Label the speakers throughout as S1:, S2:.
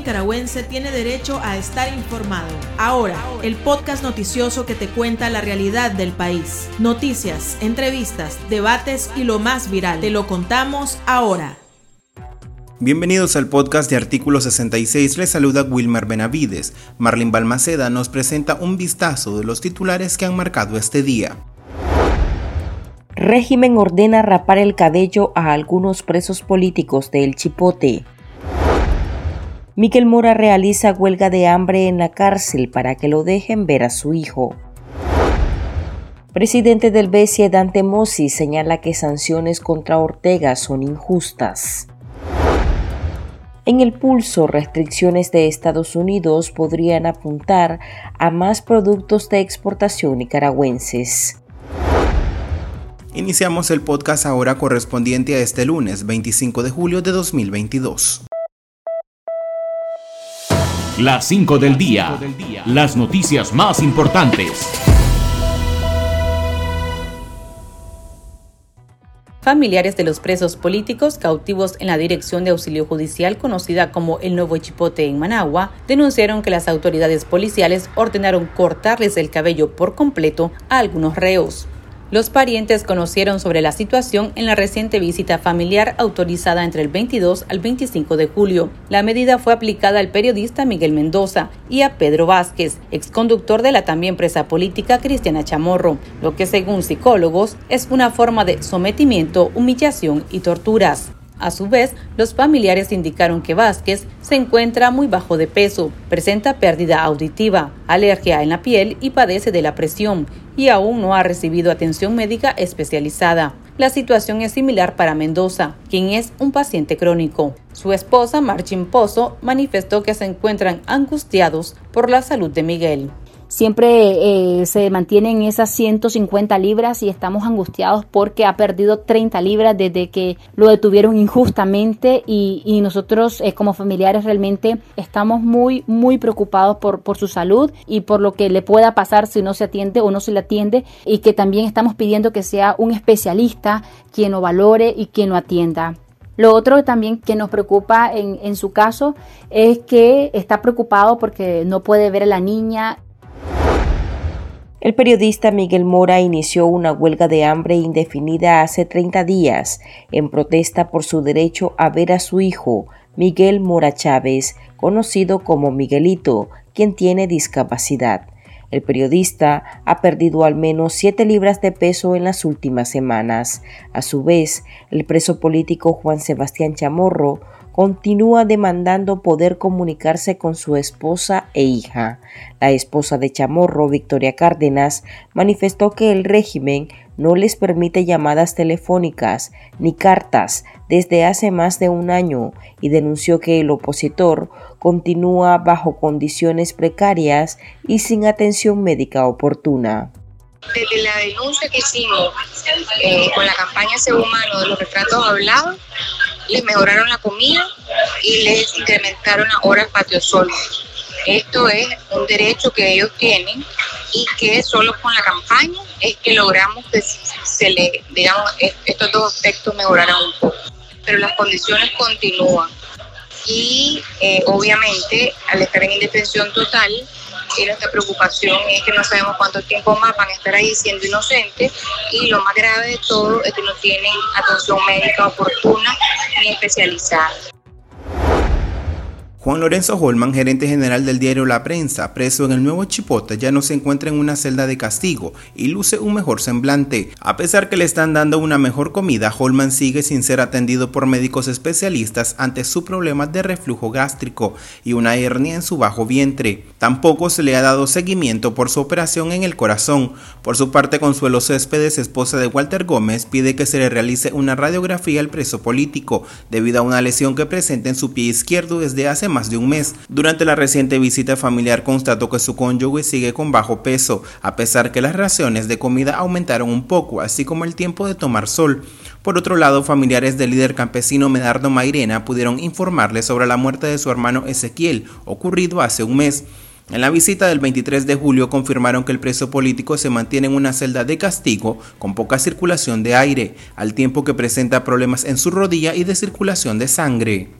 S1: nicaragüense tiene derecho a estar informado. Ahora, el podcast noticioso que te cuenta la realidad del país. Noticias, entrevistas, debates y lo más viral. Te lo contamos ahora.
S2: Bienvenidos al podcast de Artículo 66, les saluda Wilmer Benavides. Marlene Balmaceda nos presenta un vistazo de los titulares que han marcado este día.
S3: Régimen ordena rapar el cabello a algunos presos políticos del Chipote. Miquel Mora realiza huelga de hambre en la cárcel para que lo dejen ver a su hijo. Presidente del BCE Dante Mossi señala que sanciones contra Ortega son injustas. En el pulso, restricciones de Estados Unidos podrían apuntar a más productos de exportación nicaragüenses.
S2: Iniciamos el podcast ahora correspondiente a este lunes 25 de julio de 2022.
S4: Las 5 del día. Las noticias más importantes.
S5: Familiares de los presos políticos cautivos en la Dirección de Auxilio Judicial, conocida como el Nuevo Chipote en Managua, denunciaron que las autoridades policiales ordenaron cortarles el cabello por completo a algunos reos. Los parientes conocieron sobre la situación en la reciente visita familiar autorizada entre el 22 al 25 de julio. La medida fue aplicada al periodista Miguel Mendoza y a Pedro Vázquez, exconductor de la también presa política Cristiana Chamorro, lo que según psicólogos es una forma de sometimiento, humillación y torturas. A su vez, los familiares indicaron que Vázquez se encuentra muy bajo de peso, presenta pérdida auditiva, alergia en la piel y padece de la presión, y aún no ha recibido atención médica especializada. La situación es similar para Mendoza, quien es un paciente crónico. Su esposa, Marchin Pozo, manifestó que se encuentran angustiados por la salud de Miguel
S6: siempre eh, se mantiene en esas 150 libras y estamos angustiados porque ha perdido 30 libras desde que lo detuvieron injustamente y, nosotros eh, como familiares realmente estamos muy muy preocupados por, su salud y por lo que le pueda pasar si no se atiende o no se le atiende y que también estamos pidiendo que sea un especialista quien lo valore y quien lo atienda. Lo otro también que nos preocupa en, su caso es que está preocupado porque no puede ver a la niña
S3: el periodista Miguel Mora inició una huelga de hambre indefinida hace 30 días en protesta por su derecho a ver a su hijo, Miguel Mora Chávez, conocido como Miguelito, quien tiene discapacidad. El periodista ha perdido al menos 7 libras de peso en las últimas semanas. A su vez, el preso político Juan Sebastián Chamorro continúa demandando poder comunicarse con su esposa e hija. La esposa de Chamorro, Victoria Cárdenas, manifestó que el régimen no les permite llamadas telefónicas ni cartas desde hace más de un año y denunció que el opositor continúa bajo condiciones precarias y sin atención médica oportuna.
S7: Desde la denuncia que hicimos eh, con la campaña Ser Humano de los retratos hablados, les mejoraron la comida y les incrementaron las horas patio sol. Esto es un derecho que ellos tienen y que solo con la campaña es que logramos que se le, digamos, estos dos aspectos mejoraran un poco. Pero las condiciones continúan. Y eh, obviamente, al estar en indefensión total, y nuestra preocupación es que no sabemos cuánto tiempo más van a estar ahí siendo inocentes y lo más grave de todo es que no tienen atención médica oportuna ni especializada.
S2: Juan Lorenzo Holman, gerente general del diario La Prensa, preso en el nuevo Chipote, ya no se encuentra en una celda de castigo y luce un mejor semblante. A pesar que le están dando una mejor comida, Holman sigue sin ser atendido por médicos especialistas ante su problema de reflujo gástrico y una hernia en su bajo vientre. Tampoco se le ha dado seguimiento por su operación en el corazón. Por su parte, Consuelo Céspedes, esposa de Walter Gómez, pide que se le realice una radiografía al preso político debido a una lesión que presenta en su pie izquierdo desde hace más de un mes. Durante la reciente visita familiar constató que su cónyuge sigue con bajo peso, a pesar que las raciones de comida aumentaron un poco, así como el tiempo de tomar sol. Por otro lado, familiares del líder campesino Medardo Mairena pudieron informarle sobre la muerte de su hermano Ezequiel, ocurrido hace un mes. En la visita del 23 de julio confirmaron que el preso político se mantiene en una celda de castigo con poca circulación de aire, al tiempo que presenta problemas en su rodilla y de circulación de sangre.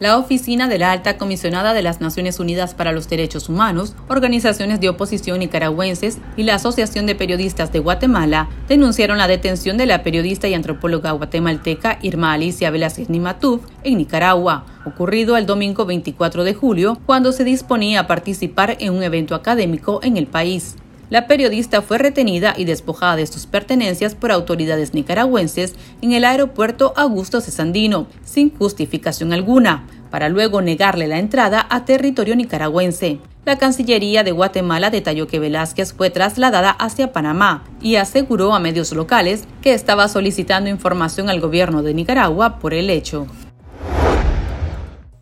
S5: La Oficina de la Alta Comisionada de las Naciones Unidas para los Derechos Humanos, organizaciones de oposición nicaragüenses y la Asociación de Periodistas de Guatemala denunciaron la detención de la periodista y antropóloga guatemalteca Irma Alicia Velázquez Nimatuf en Nicaragua, ocurrido el domingo 24 de julio, cuando se disponía a participar en un evento académico en el país. La periodista fue retenida y despojada de sus pertenencias por autoridades nicaragüenses en el aeropuerto Augusto Cesandino, sin justificación alguna, para luego negarle la entrada a territorio nicaragüense. La Cancillería de Guatemala detalló que Velázquez fue trasladada hacia Panamá y aseguró a medios locales que estaba solicitando información al gobierno de Nicaragua por el hecho.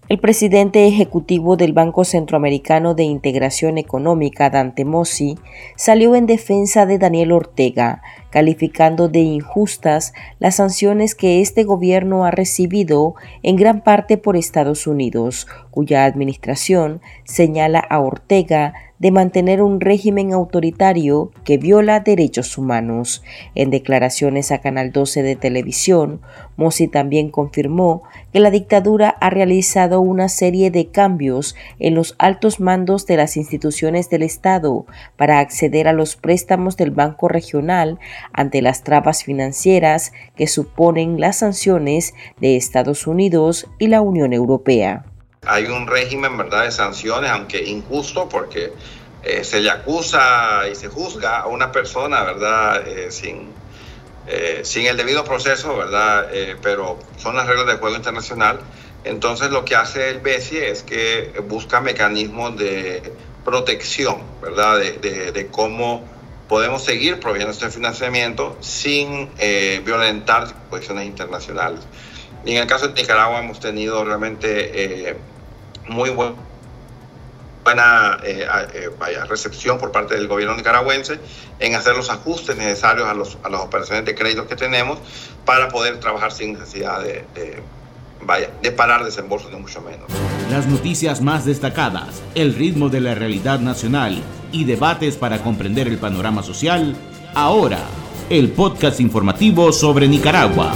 S3: El presidente ejecutivo del Banco Centroamericano de Integración Económica, Dante Mossi, salió en defensa de Daniel Ortega, calificando de injustas las sanciones que este gobierno ha recibido en gran parte por Estados Unidos, cuya administración señala a Ortega de mantener un régimen autoritario que viola derechos humanos. En declaraciones a Canal 12 de televisión, Mossi también confirmó que la dictadura ha realizado una serie de cambios en los altos mandos de las instituciones del Estado para acceder a los préstamos del Banco Regional ante las trabas financieras que suponen las sanciones de Estados Unidos y la Unión Europea
S8: hay un régimen, ¿verdad?, de sanciones, aunque injusto, porque eh, se le acusa y se juzga a una persona, ¿verdad?, eh, sin, eh, sin el debido proceso, ¿verdad?, pero son las reglas del juego internacional. Entonces lo que hace el BESI es que busca mecanismos de protección, ¿verdad?, de, de, cómo podemos seguir proveyendo este financiamiento sin violentar posiciones internacionales. Y en el caso de Nicaragua hemos tenido realmente muy buena eh, eh, recepción por parte del gobierno nicaragüense en hacer los ajustes necesarios a, los, a las operaciones de crédito que tenemos para poder trabajar sin necesidad de, vaya, de parar desembolsos, de mucho menos.
S4: Las noticias más destacadas, el ritmo de la realidad nacional y debates para comprender el panorama social, ahora, el podcast informativo sobre Nicaragua.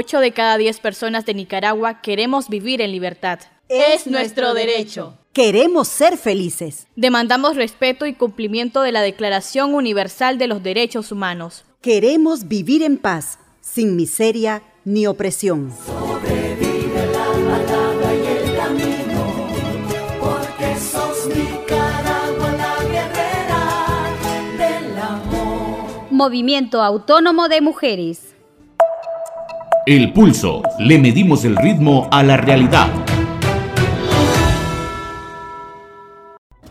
S9: 8 de cada 10 personas de Nicaragua queremos vivir en libertad.
S10: Es nuestro derecho. Queremos ser felices.
S9: Demandamos respeto y cumplimiento de la Declaración Universal de los Derechos Humanos.
S10: Queremos vivir en paz, sin miseria ni opresión.
S11: Sobrevive la palabra y el camino, porque sos Nicaragua la guerrera del amor.
S9: Movimiento Autónomo de Mujeres.
S4: El pulso. Le medimos el ritmo a la realidad.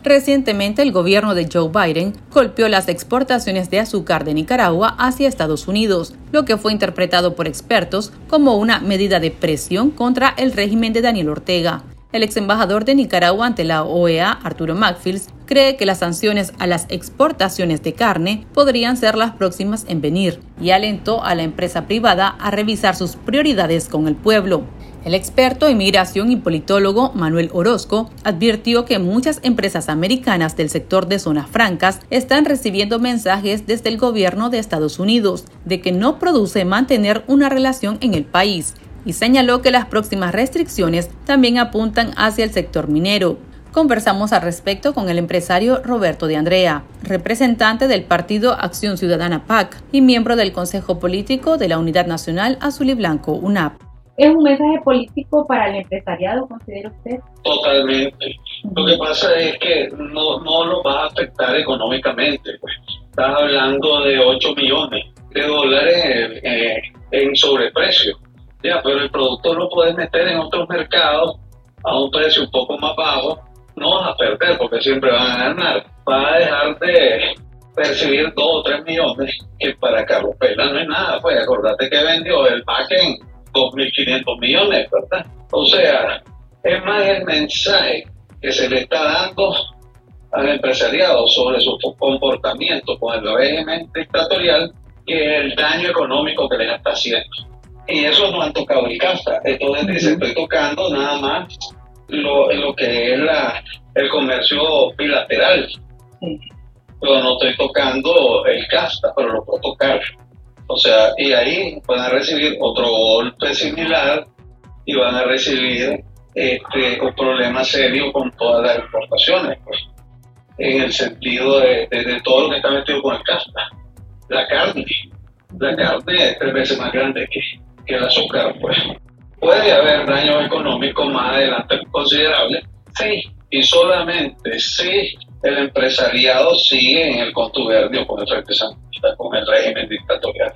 S5: Recientemente el gobierno de Joe Biden golpeó las exportaciones de azúcar de Nicaragua hacia Estados Unidos, lo que fue interpretado por expertos como una medida de presión contra el régimen de Daniel Ortega. El ex embajador de Nicaragua ante la OEA, Arturo Macfields, cree que las sanciones a las exportaciones de carne podrían ser las próximas en venir y alentó a la empresa privada a revisar sus prioridades con el pueblo. El experto en migración y politólogo Manuel Orozco advirtió que muchas empresas americanas del sector de zonas francas están recibiendo mensajes desde el gobierno de Estados Unidos de que no produce mantener una relación en el país y señaló que las próximas restricciones también apuntan hacia el sector minero. Conversamos al respecto con el empresario Roberto de Andrea, representante del Partido Acción Ciudadana PAC y miembro del Consejo Político de la Unidad Nacional Azul y Blanco UNAP.
S12: ¿Es un mensaje político para el empresariado, considera usted?
S13: Totalmente. Lo que pasa es que no, no lo va a afectar económicamente. Pues. Estás hablando de 8 millones de dólares eh, en sobreprecio ya, pero el producto lo puedes meter en otros mercados a un precio un poco más bajo, no vas a perder porque siempre van a ganar. Vas a dejar de percibir 2 o 3 millones, que para Carlos Pela no es nada. Pues acordate que vendió el pack en 2.500 millones, ¿verdad? O sea, es más el mensaje que se le está dando al empresariado sobre su comportamiento con el régimen dictatorial que el daño económico que les está haciendo y eso no han tocado el CAFTA. Entonces dice, estoy tocando nada más lo, lo que es la, el comercio bilateral. Pero no estoy tocando el CAFTA, pero lo puedo tocar. O sea, y ahí van a recibir otro golpe similar y van a recibir este, un problema serio con todas las exportaciones, pues, en el sentido de, de, todo lo que está metido con el casta. La carne, la carne es tres veces más grande que, que el azúcar, pues. Puede haber daños económicos más adelante considerables, sí, y solamente si el empresariado sigue en el contubernio con el con el régimen dictatorial.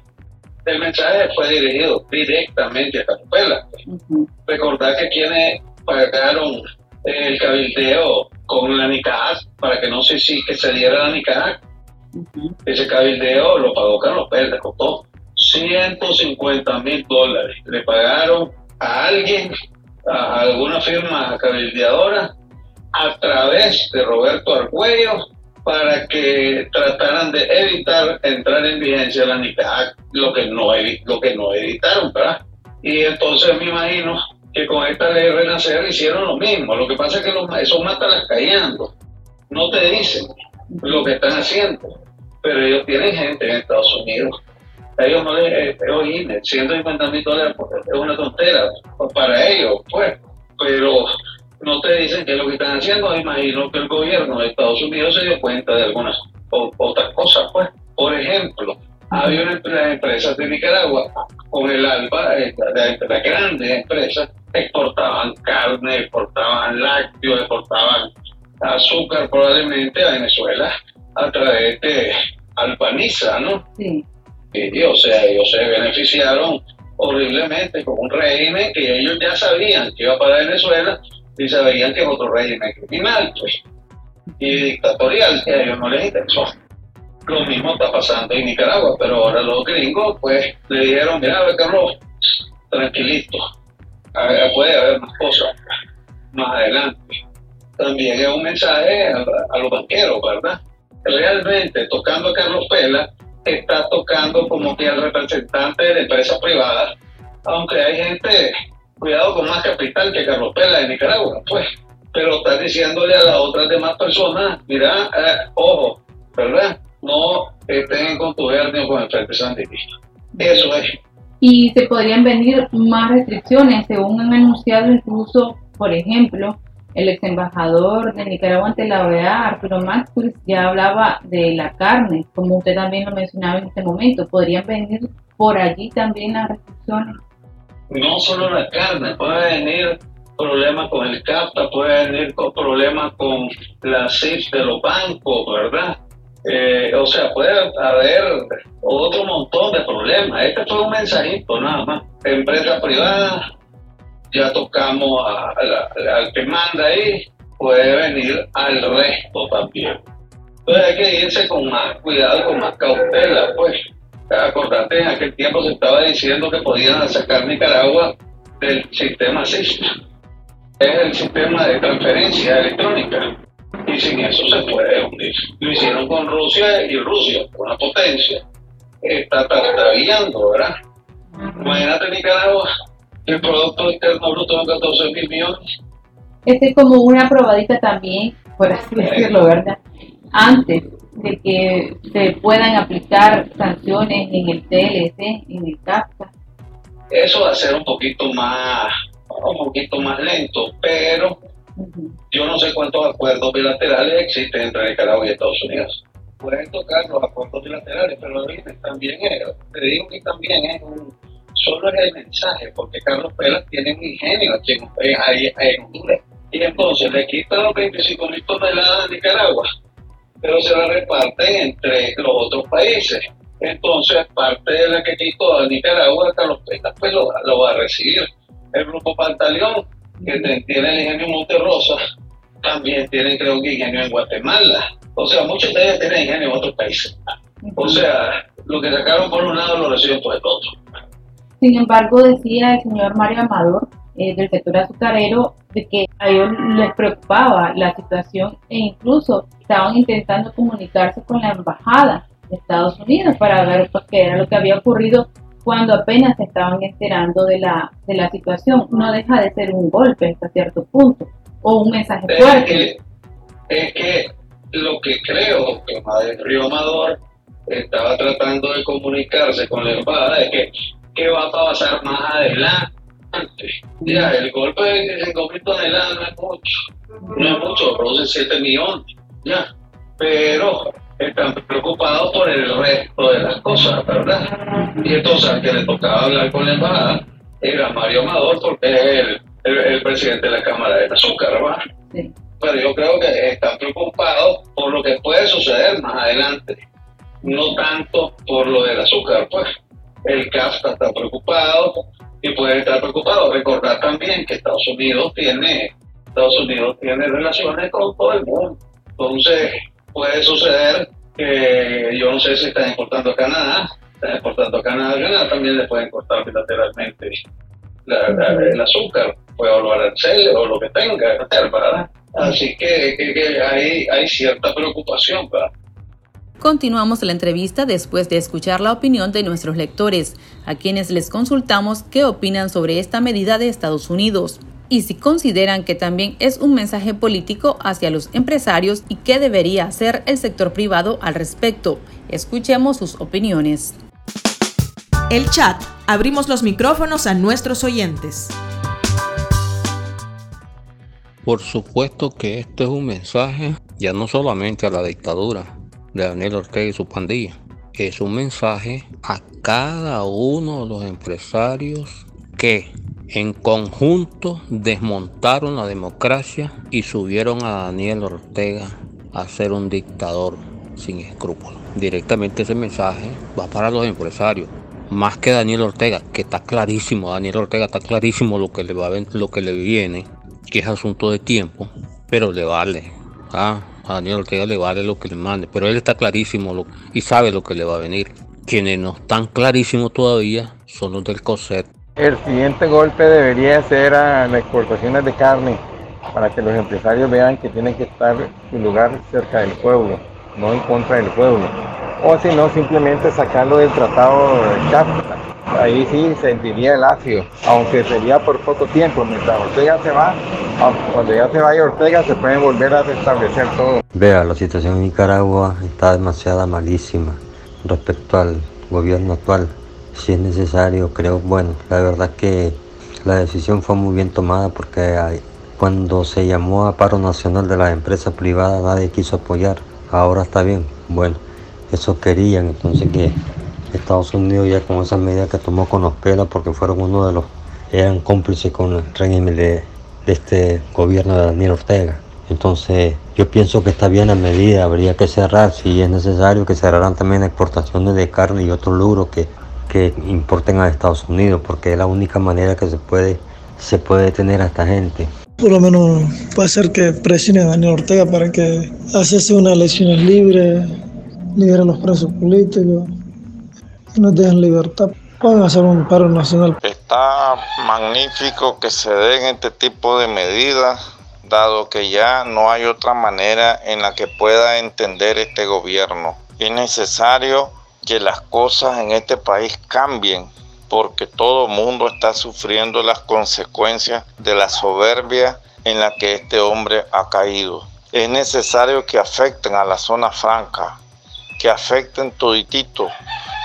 S13: El mensaje fue dirigido directamente a Carupela. Recordar que quienes pagaron el cabildeo con la NICAC para que no si que se diera la NICAC, ese cabildeo lo pagó Carlos Pérez, costó 150 mil dólares. Le pagaron a alguien, a alguna firma cabildeadora, a través de Roberto Argüello para que trataran de evitar entrar en vigencia la NICAC, lo que no, lo que no evitaron, ¿verdad? Y entonces me imagino que con esta ley Renacer hicieron lo mismo. Lo que pasa es que los, esos las callando. No te dicen lo que están haciendo, pero ellos tienen gente en Estados Unidos. Ellos no les, eh, oye, 150 mil dólares es una tontera para ellos, pues, pero no te dicen qué es lo que están haciendo. Imagino que el gobierno de Estados Unidos se dio cuenta de algunas otras cosas, pues. Por ejemplo, había una empresa de Nicaragua con el ALBA, eh, las grandes empresas, exportaban carne, exportaban lácteos, exportaban azúcar probablemente a Venezuela a través de Albaniza, ¿no? Sí. Y, o sea, ellos se beneficiaron horriblemente con un régimen que ellos ya sabían que iba para Venezuela y sabían que es otro régimen criminal, pues, y dictatorial, que a ellos no les interesó. Lo mismo está pasando en Nicaragua, pero ahora los gringos, pues, le dijeron, mira, Carlos, tranquilito, puede haber más cosas más adelante. También es un mensaje a, los banqueros, ¿verdad? Realmente, tocando a Carlos Pela, está tocando como que al representante de empresas privadas, aunque hay gente, cuidado con más capital que Carlos Pela de Nicaragua, pues, pero está diciéndole a las otras demás personas, mira, eh, ojo, ¿verdad? No estén en contubernio con el Frente Sandinista. Eso es
S12: y se podrían venir más restricciones, según han anunciado incluso, por ejemplo, el ex embajador de Nicaragua ante la OEA, Arturo Maxwell, ya hablaba de la carne, como usted también lo mencionaba en este momento. ¿Podrían venir por allí también las restricciones?
S13: No solo la carne, puede venir problemas con el CAPTA, puede venir con problemas con la CIF de los bancos, ¿verdad? Eh, o sea, puede haber otro montón de problemas. Este fue un mensajito nada más. Empresa privada, ya tocamos al que manda ahí, puede venir al resto también. Entonces hay que irse con más cuidado, con más cautela, pues. Acordate, en aquel tiempo se estaba diciendo que podían sacar Nicaragua del sistema SIS. Es el sistema de transferencia electrónica y sin eso se puede hundir. Lo hicieron con Rusia y Rusia, una potencia, está tartabiando, ¿verdad? Imagínate Nicaragua, el Producto Interno Bruto de 14 mil millones.
S12: Este es como una probadita también, por así decirlo, ¿verdad? Antes de que se puedan aplicar sanciones en el TLC, en el CAPTA.
S13: Eso va a ser un poquito más, un poquito más lento, pero yo no sé cuántos acuerdos bilaterales existen entre Nicaragua y Estados Unidos. Pueden tocar los acuerdos bilaterales, pero también es, te digo que también es un, solo es el mensaje, porque Carlos Pelas tiene un ingenio aquí en, en Honduras. Y entonces le quitan los 25 mil toneladas a Nicaragua, pero se la reparten entre los otros países. Entonces, parte de la que quitó a Nicaragua, Carlos Pelas pues lo, va a recibir. El grupo Pantaleón que tiene el ingenio Monterrosa, también tienen creo que ingenio en Guatemala. O sea, muchos de ellos tienen ingenio en otros países. O sea, lo que sacaron por un lado lo reciben por el otro.
S12: Sin embargo, decía el señor Mario Amador, eh, del sector azucarero, de que a ellos les preocupaba la situación e incluso estaban intentando comunicarse con la embajada de Estados Unidos para ver pues, qué era lo que había ocurrido cuando apenas se estaban enterando de la, de la situación. No deja de ser un golpe hasta cierto punto o un mensaje fuerte.
S13: Es que, lo que creo que Madre Río Amador estaba tratando de comunicarse con la embajada de que qué va a pasar más adelante. Ya, el golpe de 5 mil toneladas no es mucho, no es mucho, produce 7 millones, ya, pero están preocupados por el resto de las cosas, ¿verdad? Y entonces al que le tocaba hablar con la embajada era Mario Amador, porque es el, el, presidente de la Cámara de Azúcar, ¿verdad? Pero yo creo que están preocupados por lo que puede suceder más adelante, no tanto por lo del azúcar, pues. El CAFTA está preocupado y puede estar preocupado. Recordar también que Estados Unidos tiene, Estados Unidos tiene relaciones con todo el mundo. Entonces, puede suceder que yo no sé si están importando a Canadá, están exportando a Canadá, Canadá también le pueden cortar bilateralmente el azúcar, puede volver arancel o lo que tenga, ¿verdad? Así que, hay cierta preocupación, ¿verdad?
S5: Continuamos la entrevista después de escuchar la opinión de nuestros lectores, a quienes les consultamos qué opinan sobre esta medida de Estados Unidos y si consideran que también es un mensaje político hacia los empresarios y qué debería hacer el sector privado al respecto. Escuchemos sus opiniones.
S1: El chat. Abrimos los micrófonos a nuestros oyentes.
S14: Por supuesto que este es un mensaje ya no solamente a la dictadura, de Daniel Ortega y su pandilla. Es un mensaje a cada uno de los empresarios que en conjunto desmontaron la democracia y subieron a Daniel Ortega a ser un dictador sin escrúpulos. Directamente ese mensaje va para los empresarios, más que Daniel Ortega, que está clarísimo, Daniel Ortega está clarísimo lo que le va lo que le viene, que es asunto de tiempo, pero le vale. ¿ah? A Daniel Ortega le vale lo que le mande, pero él está clarísimo y sabe lo que le va a venir. Quienes no están clarísimos todavía son los del COSET.
S15: El siguiente golpe debería ser a las exportaciones de carne, para que los empresarios vean que tienen que estar su lugar cerca del pueblo, no en contra del pueblo. O si no, simplemente sacarlo del tratado de CHAPTA ahí sí sentiría el ácido, aunque sería por poco tiempo, mientras Ortega se va, cuando ya se vaya Ortega se puede volver a restablecer todo.
S16: Vea, la situación en Nicaragua está demasiado malísima respecto al gobierno actual. Si es necesario, creo, bueno, la verdad que la decisión fue muy bien tomada porque cuando se llamó a paro nacional de las empresas privadas nadie quiso apoyar. Ahora está bien, bueno, eso querían, entonces que Estados Unidos ya con esa medida que tomó con los pelos porque fueron uno de los, eran cómplices con el régimen de, este gobierno de Daniel Ortega. Entonces yo pienso que está bien la medida, habría que cerrar, si es necesario, que cerraran también exportaciones de carne y otros logros que, que importen a Estados Unidos, porque es la única manera que se puede, se puede detener a esta gente.
S17: Por lo menos puede ser que presione a Daniel Ortega para que hace unas elecciones libres, libere los presos políticos, no dejen libertad, pueden hacer un paro nacional.
S18: Está magnífico que se den este tipo de medidas, dado que ya no hay otra manera en la que pueda entender este gobierno. Es necesario que las cosas en este país cambien porque todo mundo está sufriendo las consecuencias de la soberbia en la que este hombre ha caído. Es necesario que afecten a la zona franca, que afecten toditito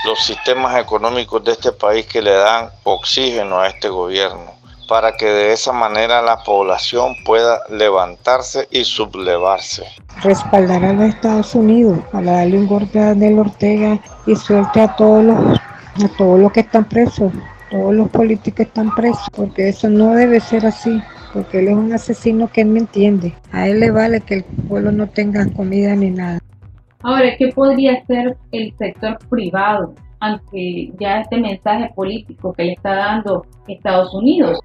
S18: los sistemas económicos de este país que le dan oxígeno a este gobierno, para que de esa manera la población pueda levantarse y sublevarse.
S19: Respaldar a los Estados Unidos para darle un golpe a Daniel Ortega y suelte a todos los, a todos los que están presos, todos los políticos están presos, porque eso no debe ser así porque él es un asesino que él me entiende. A él le vale que el pueblo no tenga comida ni nada.
S12: Ahora, ¿qué podría hacer el sector privado ante ya este mensaje político que le está dando Estados Unidos?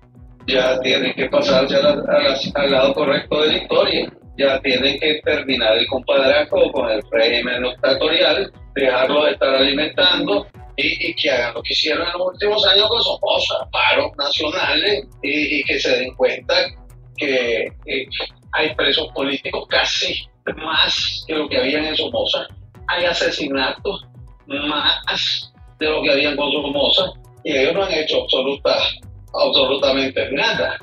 S13: Ya tiene que pasarse al lado correcto de la historia. Ya tiene que terminar el compadrazgo con el régimen dictatorial, dejarlo de estar alimentando y, que hagan lo que hicieron en los últimos años con Somoza, paros nacionales y, que se den cuenta que hay presos políticos casi más que lo que había en Somoza. Hay asesinatos más de lo que había con Somoza y ellos no han hecho absoluta, absolutamente nada.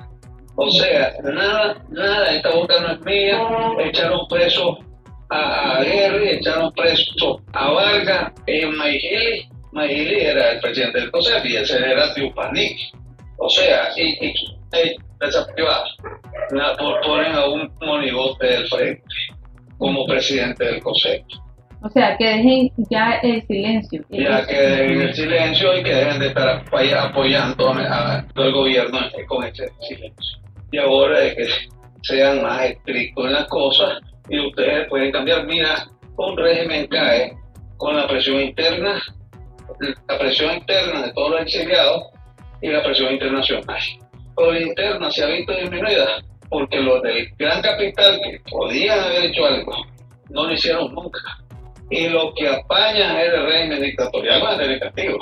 S13: O sea, nada, nada, esta boca no es mía, echaron preso a, a echaron preso a Vargas en Maigili. Maigili era el presidente del COSEP y ese era Tiupanik. O sea, y, y, y empresas privadas ponen a un monigote del frente como presidente del COSEP.
S12: O sea, que dejen ya el silencio.
S13: Ya que dejen el silencio y que dejen de estar apoyando al gobierno con este silencio. Y ahora de que sean más estrictos en las cosas y ustedes pueden cambiar. Mira, un régimen cae con la presión interna, la presión interna de todos los exiliados y la presión internacional. La interna se ha visto disminuida porque los del gran capital que podían haber hecho algo, no lo hicieron nunca y lo que apañan es el régimen dictatorial van a tener castigo.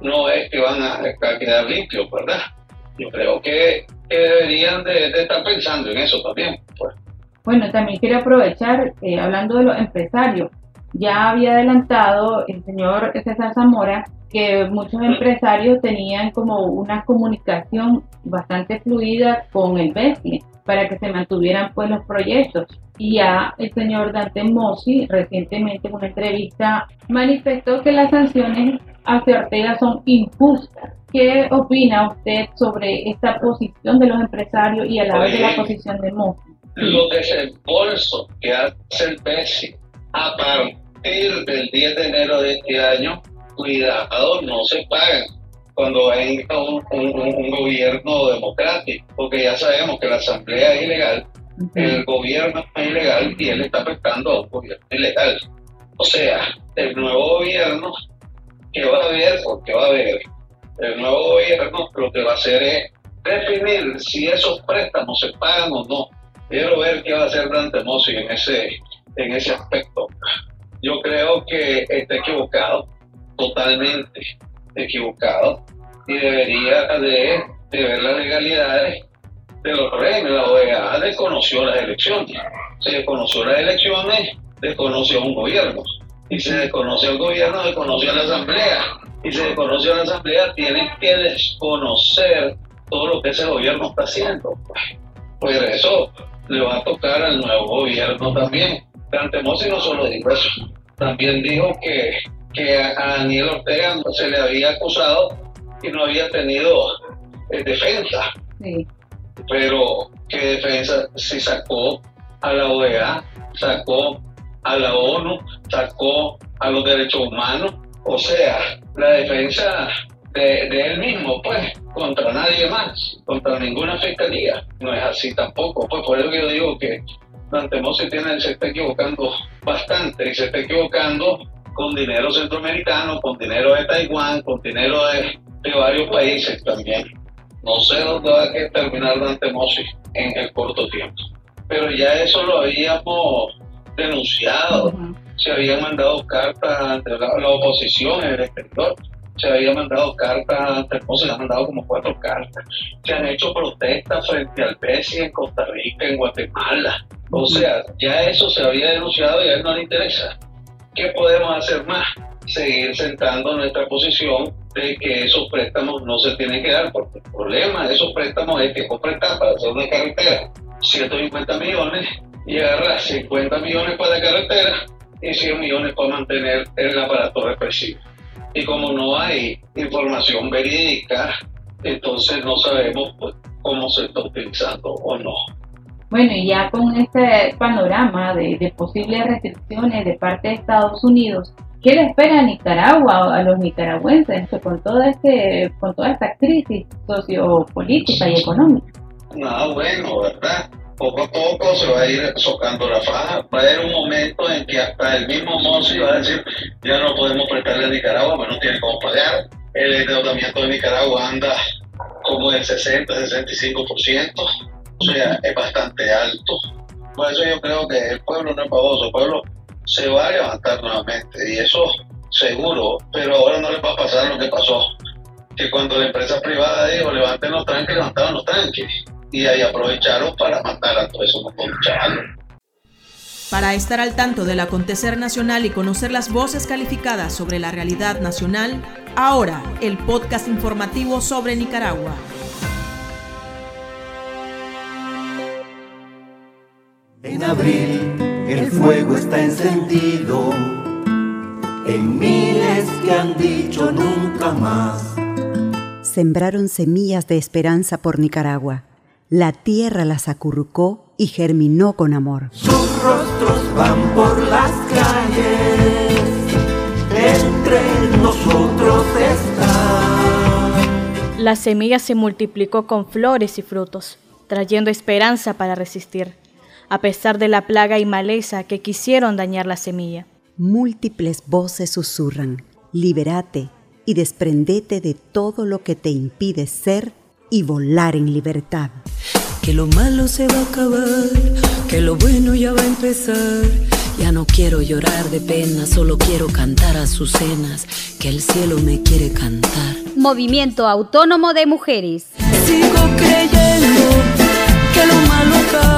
S13: No es que van a, quedar limpios, ¿verdad? Yo creo que, deberían de, estar pensando en eso también. Pues.
S12: Bueno, también quiero aprovechar, eh, hablando de los empresarios, ya había adelantado el señor César Zamora que muchos empresarios tenían como una comunicación bastante fluida con el BESI para que se mantuvieran pues los proyectos. Y ya el señor Dante Mossi recientemente en una entrevista manifestó que las sanciones hacia Ortega son injustas. ¿Qué opina usted sobre esta posición de los empresarios y a la vez de la posición de Mossi?
S13: Lo bolso que hace el BESI a partir del 10 de enero de este año cuidado, no se pagan cuando venga un, un, gobierno democrático, porque ya sabemos que la asamblea es ilegal, el gobierno es ilegal y él está afectando a un gobierno ilegal. O sea, el nuevo gobierno que va a haber, porque va a haber, el nuevo gobierno lo que va a hacer es definir si esos préstamos se pagan o no. Quiero ver qué va a hacer Dante Mossi en ese, en ese aspecto. Yo creo que está equivocado totalmente equivocado y debería de, ver las legalidades de los regímenes. La OEA desconoció las elecciones. Se desconoció las elecciones, desconoció un gobierno. Y se desconoce al gobierno, desconoció la asamblea. Y se desconoce a la asamblea, tienen que desconocer todo lo que ese gobierno está haciendo. Pues eso le va a tocar al nuevo gobierno también. Dante Mossi no solo dijo eso, también dijo que que a, Daniel Ortega se le había acusado y no había tenido eh, defensa. Pero ¿qué defensa se sacó a la OEA, sacó a la ONU, sacó a los derechos humanos? O sea, la defensa de, él mismo, pues, contra nadie más, contra ninguna fiscalía. No es así tampoco. Pues por eso que yo digo que Dante tiene, se está equivocando bastante y se está equivocando con dinero centroamericano, con dinero de Taiwán, con dinero de, varios países también. No sé dónde va a terminar Dante Mossi en el corto tiempo. Pero ya eso lo habíamos denunciado. Se habían mandado cartas ante la, oposición en el exterior. Se habían mandado cartas ante Mossi, se han mandado como cuatro cartas. Se han hecho protestas frente al PESI en Costa Rica, en Guatemala. O sea, ya eso se había denunciado y a él no le interesa. ¿Qué podemos hacer más? Seguir sentando nuestra posición de que esos préstamos no se tienen que dar, porque el problema de esos préstamos es que prestar para hacer una carretera 150 millones y agarrar 50 millones para la carretera y 100 millones para mantener el aparato represivo. Y como no hay información verídica, entonces no sabemos pues, cómo se está utilizando o no.
S12: Bueno, y ya con este panorama de, posibles restricciones de parte de Estados Unidos, ¿qué le espera a Nicaragua, a los nicaragüenses, con, todo este, con toda esta crisis sociopolítica y económica?
S13: No, bueno, ¿verdad? Poco a poco se va a ir socando la faja. Va a haber un momento en que hasta el mismo Mossi va a decir, ya no podemos prestarle a Nicaragua, pero no tiene cómo pagar. El endeudamiento de Nicaragua anda como del 60-65% o sea, es bastante alto. Por eso yo creo que el pueblo no es baboso, el pueblo se va a levantar nuevamente y eso seguro, pero ahora no le va a pasar lo que pasó, que cuando la empresa privada dijo levanten los tranques, levantaron los tranques y ahí aprovecharon para matar a todos esos chavales.
S1: Para estar al tanto del acontecer nacional y conocer las voces calificadas sobre la realidad nacional, ahora el podcast informativo sobre Nicaragua.
S11: En abril, el fuego está encendido en miles que han dicho nunca más.
S10: Sembraron semillas de esperanza por Nicaragua. La tierra las acurrucó y germinó con amor.
S11: Sus rostros van por las calles, entre nosotros están.
S9: La semilla se multiplicó con flores y frutos, trayendo esperanza para resistir, a pesar de la plaga y maleza que quisieron dañar la semilla.
S10: Múltiples voces susurran, liberate y desprendete de todo lo que te impide ser y volar en libertad.
S20: Que lo malo se va a acabar, que lo bueno ya va a empezar. Ya no quiero llorar de pena, solo quiero cantar a sus cenas, que el cielo me quiere cantar.
S9: Movimiento Autónomo de Mujeres.
S20: Sigo creyendo que lo malo acaba,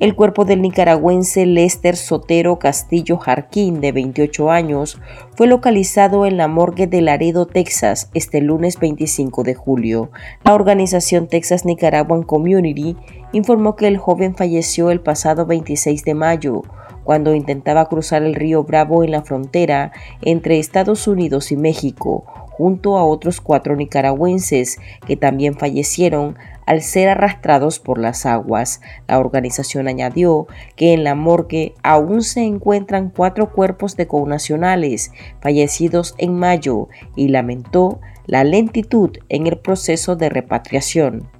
S3: El cuerpo del nicaragüense Lester Sotero Castillo Jarquín, de 28 años, fue localizado en la morgue de Laredo, Texas, este lunes 25 de julio. La organización Texas Nicaraguan Community informó que el joven falleció el pasado 26 de mayo, cuando intentaba cruzar el río Bravo en la frontera entre Estados Unidos y México, junto a otros cuatro nicaragüenses que también fallecieron al ser arrastrados por las aguas. La organización añadió que en la morgue aún se encuentran cuatro cuerpos de connacionales fallecidos en mayo y lamentó la lentitud en el proceso de repatriación.